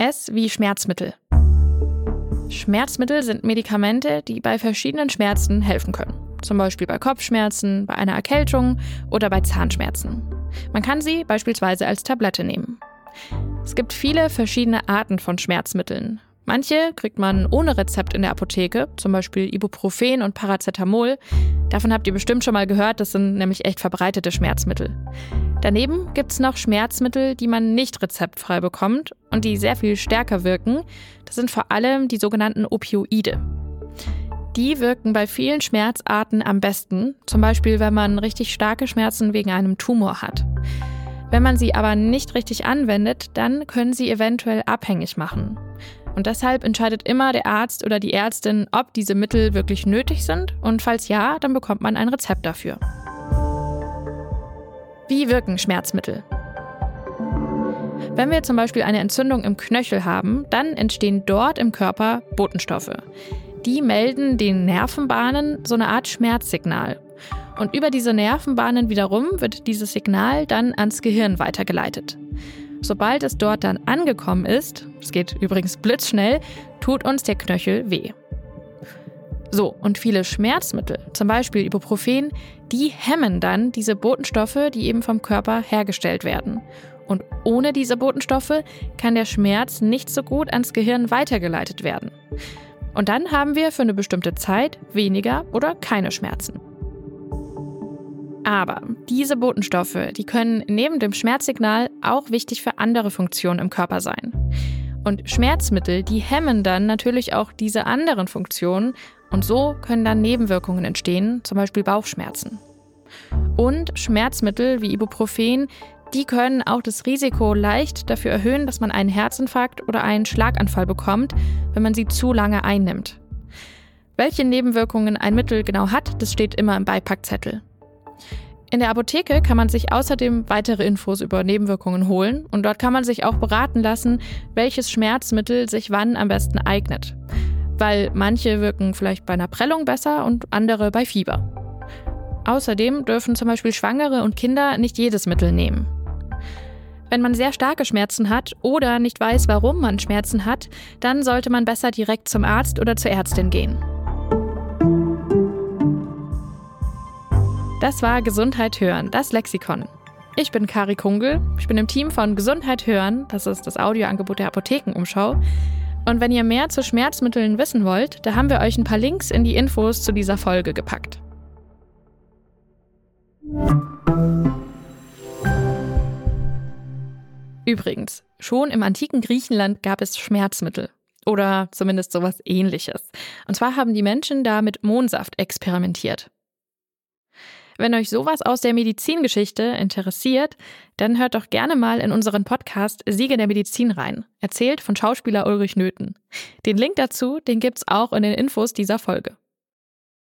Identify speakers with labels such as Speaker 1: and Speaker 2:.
Speaker 1: S wie Schmerzmittel. Schmerzmittel sind Medikamente, die bei verschiedenen Schmerzen helfen können. Zum Beispiel bei Kopfschmerzen, bei einer Erkältung oder bei Zahnschmerzen. Man kann sie beispielsweise als Tablette nehmen. Es gibt viele verschiedene Arten von Schmerzmitteln. Manche kriegt man ohne Rezept in der Apotheke, zum Beispiel Ibuprofen und Paracetamol. Davon habt ihr bestimmt schon mal gehört, das sind nämlich echt verbreitete Schmerzmittel. Daneben gibt es noch Schmerzmittel, die man nicht rezeptfrei bekommt und die sehr viel stärker wirken. Das sind vor allem die sogenannten Opioide. Die wirken bei vielen Schmerzarten am besten, zum Beispiel wenn man richtig starke Schmerzen wegen einem Tumor hat. Wenn man sie aber nicht richtig anwendet, dann können sie eventuell abhängig machen. Und deshalb entscheidet immer der Arzt oder die Ärztin, ob diese Mittel wirklich nötig sind und falls ja, dann bekommt man ein Rezept dafür. Wie wirken Schmerzmittel? Wenn wir zum Beispiel eine Entzündung im Knöchel haben, dann entstehen dort im Körper Botenstoffe. Die melden den Nervenbahnen so eine Art Schmerzsignal. Und über diese Nervenbahnen wiederum wird dieses Signal dann ans Gehirn weitergeleitet. Sobald es dort dann angekommen ist, es geht übrigens blitzschnell, tut uns der Knöchel weh. So, und viele Schmerzmittel, zum Beispiel Ibuprofen, die hemmen dann diese Botenstoffe, die eben vom Körper hergestellt werden. Und ohne diese Botenstoffe kann der Schmerz nicht so gut ans Gehirn weitergeleitet werden. Und dann haben wir für eine bestimmte Zeit weniger oder keine Schmerzen. Aber diese Botenstoffe, die können neben dem Schmerzsignal auch wichtig für andere Funktionen im Körper sein. Und Schmerzmittel, die hemmen dann natürlich auch diese anderen Funktionen und so können dann Nebenwirkungen entstehen, zum Beispiel Bauchschmerzen. Und Schmerzmittel wie Ibuprofen, die können auch das Risiko leicht dafür erhöhen, dass man einen Herzinfarkt oder einen Schlaganfall bekommt, wenn man sie zu lange einnimmt. Welche Nebenwirkungen ein Mittel genau hat, das steht immer im Beipackzettel. In der Apotheke kann man sich außerdem weitere Infos über Nebenwirkungen holen und dort kann man sich auch beraten lassen, welches Schmerzmittel sich wann am besten eignet. Weil manche wirken vielleicht bei einer Prellung besser und andere bei Fieber. Außerdem dürfen zum Beispiel Schwangere und Kinder nicht jedes Mittel nehmen. Wenn man sehr starke Schmerzen hat oder nicht weiß, warum man Schmerzen hat, dann sollte man besser direkt zum Arzt oder zur Ärztin gehen. Das war Gesundheit hören, das Lexikon. Ich bin Kari Kungel, ich bin im Team von Gesundheit hören, das ist das Audioangebot der Apothekenumschau. Und wenn ihr mehr zu Schmerzmitteln wissen wollt, da haben wir euch ein paar Links in die Infos zu dieser Folge gepackt. Übrigens, schon im antiken Griechenland gab es Schmerzmittel. Oder zumindest sowas ähnliches. Und zwar haben die Menschen da mit Mohnsaft experimentiert. Wenn euch sowas aus der Medizingeschichte interessiert, dann hört doch gerne mal in unseren Podcast Siege der Medizin rein, erzählt von Schauspieler Ulrich Nöthen. Den Link dazu, den gibt's auch in den Infos dieser Folge.